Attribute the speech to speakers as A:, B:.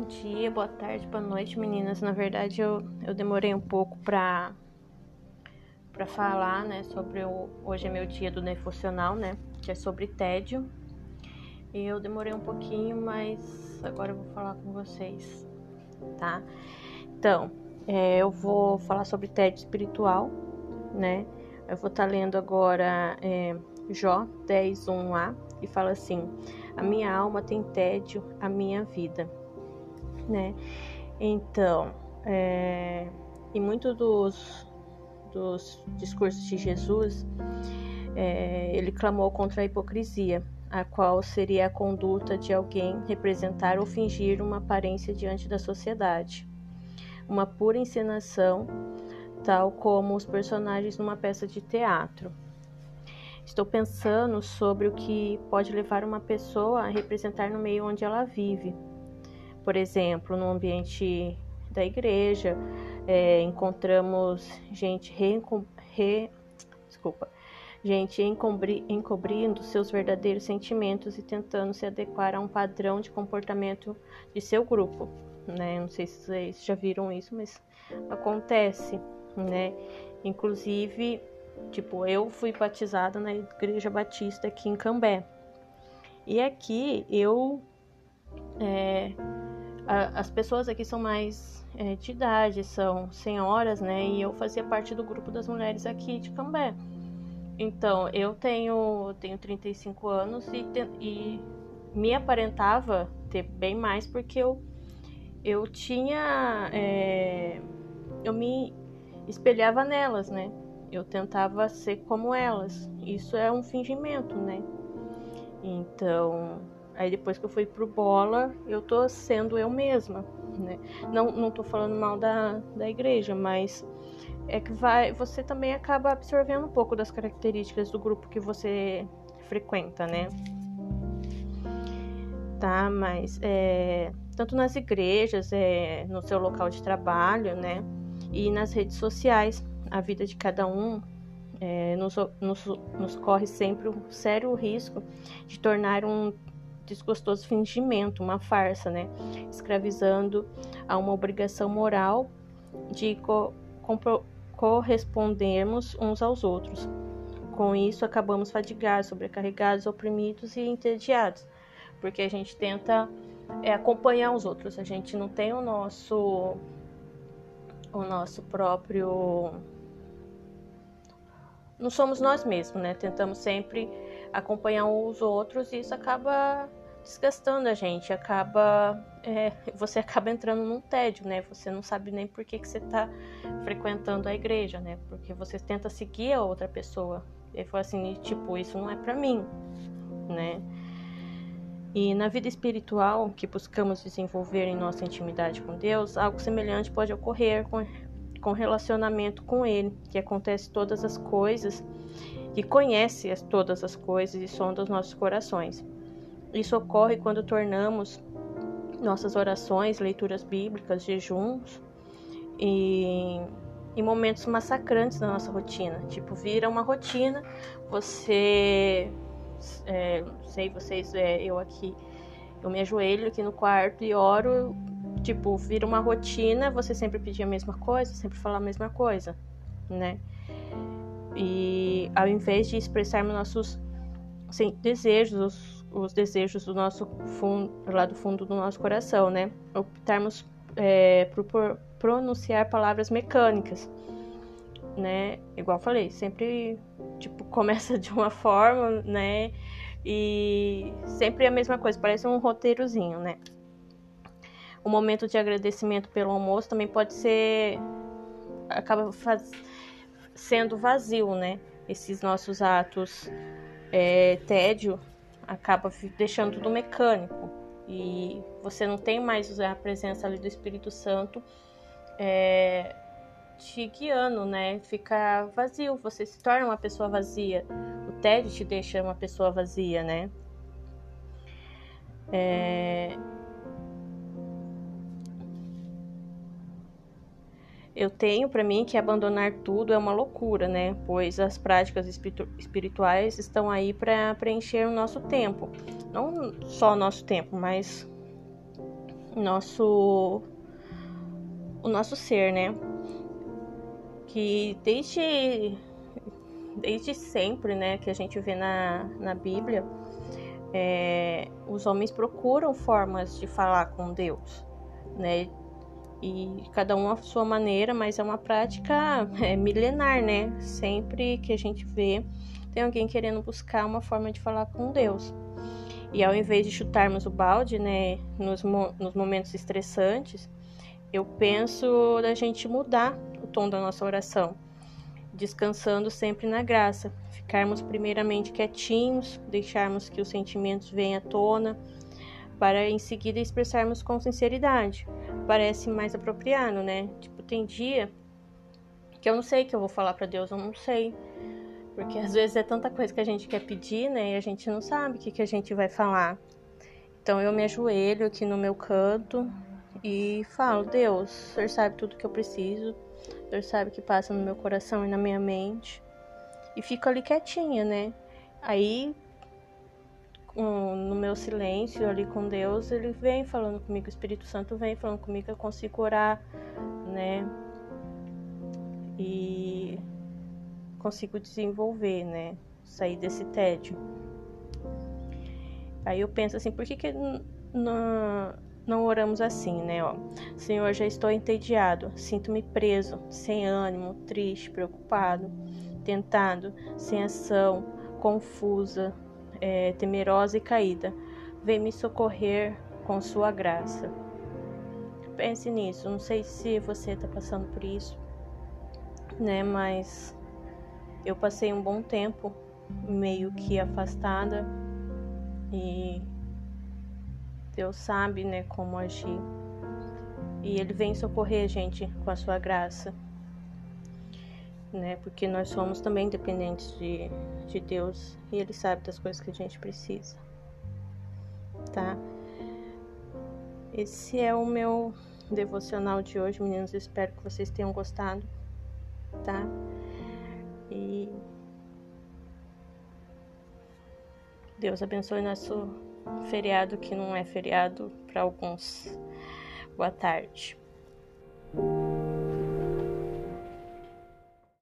A: Bom dia, boa tarde, boa noite, meninas. Na verdade, eu, eu demorei um pouco para para falar, né, sobre o hoje é meu dia do nefuncional, né, que é sobre tédio. E eu demorei um pouquinho, mas agora eu vou falar com vocês, tá? Então, é, eu vou falar sobre tédio espiritual, né? Eu vou estar tá lendo agora é, Jó 10, 1a, e fala assim: A minha alma tem tédio, a minha vida né? Então, é, e muitos dos, dos discursos de Jesus, é, ele clamou contra a hipocrisia, a qual seria a conduta de alguém representar ou fingir uma aparência diante da sociedade, uma pura encenação, tal como os personagens numa peça de teatro. Estou pensando sobre o que pode levar uma pessoa a representar no meio onde ela vive, por exemplo, no ambiente da igreja, é, encontramos gente re, desculpa, gente encobri, encobrindo seus verdadeiros sentimentos e tentando se adequar a um padrão de comportamento de seu grupo, né? Não sei se vocês já viram isso, mas acontece, né? Inclusive, tipo, eu fui batizada na igreja batista aqui em Cambé. E aqui eu é, a, as pessoas aqui são mais é, de idade, são senhoras, né? E eu fazia parte do grupo das mulheres aqui de Cambé. Então, eu tenho, tenho 35 anos e, te, e me aparentava ter bem mais porque eu, eu tinha. É, eu me espelhava nelas, né? Eu tentava ser como elas. Isso é um fingimento, né? Então, Aí depois que eu fui pro bola, eu tô sendo eu mesma, né? Não, não tô falando mal da, da igreja, mas é que vai, você também acaba absorvendo um pouco das características do grupo que você frequenta, né? Tá, mas é, tanto nas igrejas, é, no seu local de trabalho, né? E nas redes sociais, a vida de cada um é, nos, nos, nos, corre sempre o sério risco de tornar um desgostoso fingimento, uma farsa, né? Escravizando a uma obrigação moral de co correspondermos uns aos outros. Com isso, acabamos fadigados, sobrecarregados, oprimidos e entediados, porque a gente tenta é, acompanhar os outros, a gente não tem o nosso o nosso próprio não somos nós mesmos, né? Tentamos sempre acompanhar os outros e isso acaba desgastando a gente, acaba é, você acaba entrando num tédio, né? Você não sabe nem por que, que você está frequentando a igreja, né? Porque você tenta seguir a outra pessoa. E foi assim, tipo, isso não é para mim, né? E na vida espiritual que buscamos desenvolver em nossa intimidade com Deus, algo semelhante pode ocorrer com, com relacionamento com Ele, que acontece todas as coisas, que conhece todas as coisas e sonda os nossos corações. Isso ocorre quando tornamos nossas orações, leituras bíblicas, jejuns e em momentos massacrantes da nossa rotina. Tipo, vira uma rotina, você. É, sei, vocês, é, eu aqui, eu me ajoelho aqui no quarto e oro. Tipo, vira uma rotina, você sempre pedir a mesma coisa, sempre falar a mesma coisa, né? E ao invés de expressarmos nossos sim, desejos, os desejos do nosso fundo, lá do fundo do nosso coração, né? Optarmos é, por pronunciar palavras mecânicas, né? Igual falei, sempre tipo começa de uma forma, né? E sempre a mesma coisa, parece um roteirozinho, né? O momento de agradecimento pelo almoço também pode ser acaba faz, sendo vazio, né? Esses nossos atos é, tédio acaba deixando tudo mecânico e você não tem mais a presença ali do Espírito Santo é, te guiando, né? Fica vazio, você se torna uma pessoa vazia. O tédio te deixa uma pessoa vazia, né? É, eu tenho para mim que abandonar tudo é uma loucura, né? Pois as práticas espirituais estão aí para preencher o nosso tempo. Não só o nosso tempo, mas nosso o nosso ser, né? Que desde desde sempre, né, que a gente vê na, na Bíblia, é, os homens procuram formas de falar com Deus, né? E cada um à sua maneira, mas é uma prática é, milenar, né? Sempre que a gente vê, tem alguém querendo buscar uma forma de falar com Deus. E ao invés de chutarmos o balde, né, nos, nos momentos estressantes, eu penso da gente mudar o tom da nossa oração, descansando sempre na graça, ficarmos primeiramente quietinhos, deixarmos que os sentimentos venham à tona, para em seguida expressarmos com sinceridade. Parece mais apropriado, né? Tipo, tem dia que eu não sei que eu vou falar para Deus, eu não sei. Porque às vezes é tanta coisa que a gente quer pedir, né? E a gente não sabe o que, que a gente vai falar. Então eu me ajoelho aqui no meu canto e falo: Deus, o Senhor sabe tudo que eu preciso, o Senhor sabe o que passa no meu coração e na minha mente. E fico ali quietinha, né? Aí, no meu silêncio ali com Deus, ele vem falando comigo, o Espírito Santo vem falando comigo, eu consigo orar, né? E consigo desenvolver, né? Sair desse tédio. Aí eu penso assim, por que, que não, não oramos assim, né? Ó, Senhor, já estou entediado, sinto-me preso, sem ânimo, triste, preocupado, tentado, sem ação, confusa, é, temerosa e caída. Vem me socorrer com sua graça. Pense nisso. Não sei se você está passando por isso, né? Mas eu passei um bom tempo meio que afastada e Deus sabe, né, como agir. E ele vem socorrer a gente com a sua graça. Né? Porque nós somos também dependentes de, de Deus e ele sabe das coisas que a gente precisa. Tá? Esse é o meu devocional de hoje, meninos. Espero que vocês tenham gostado, tá? E Deus abençoe nosso feriado que não é feriado para alguns. Boa tarde.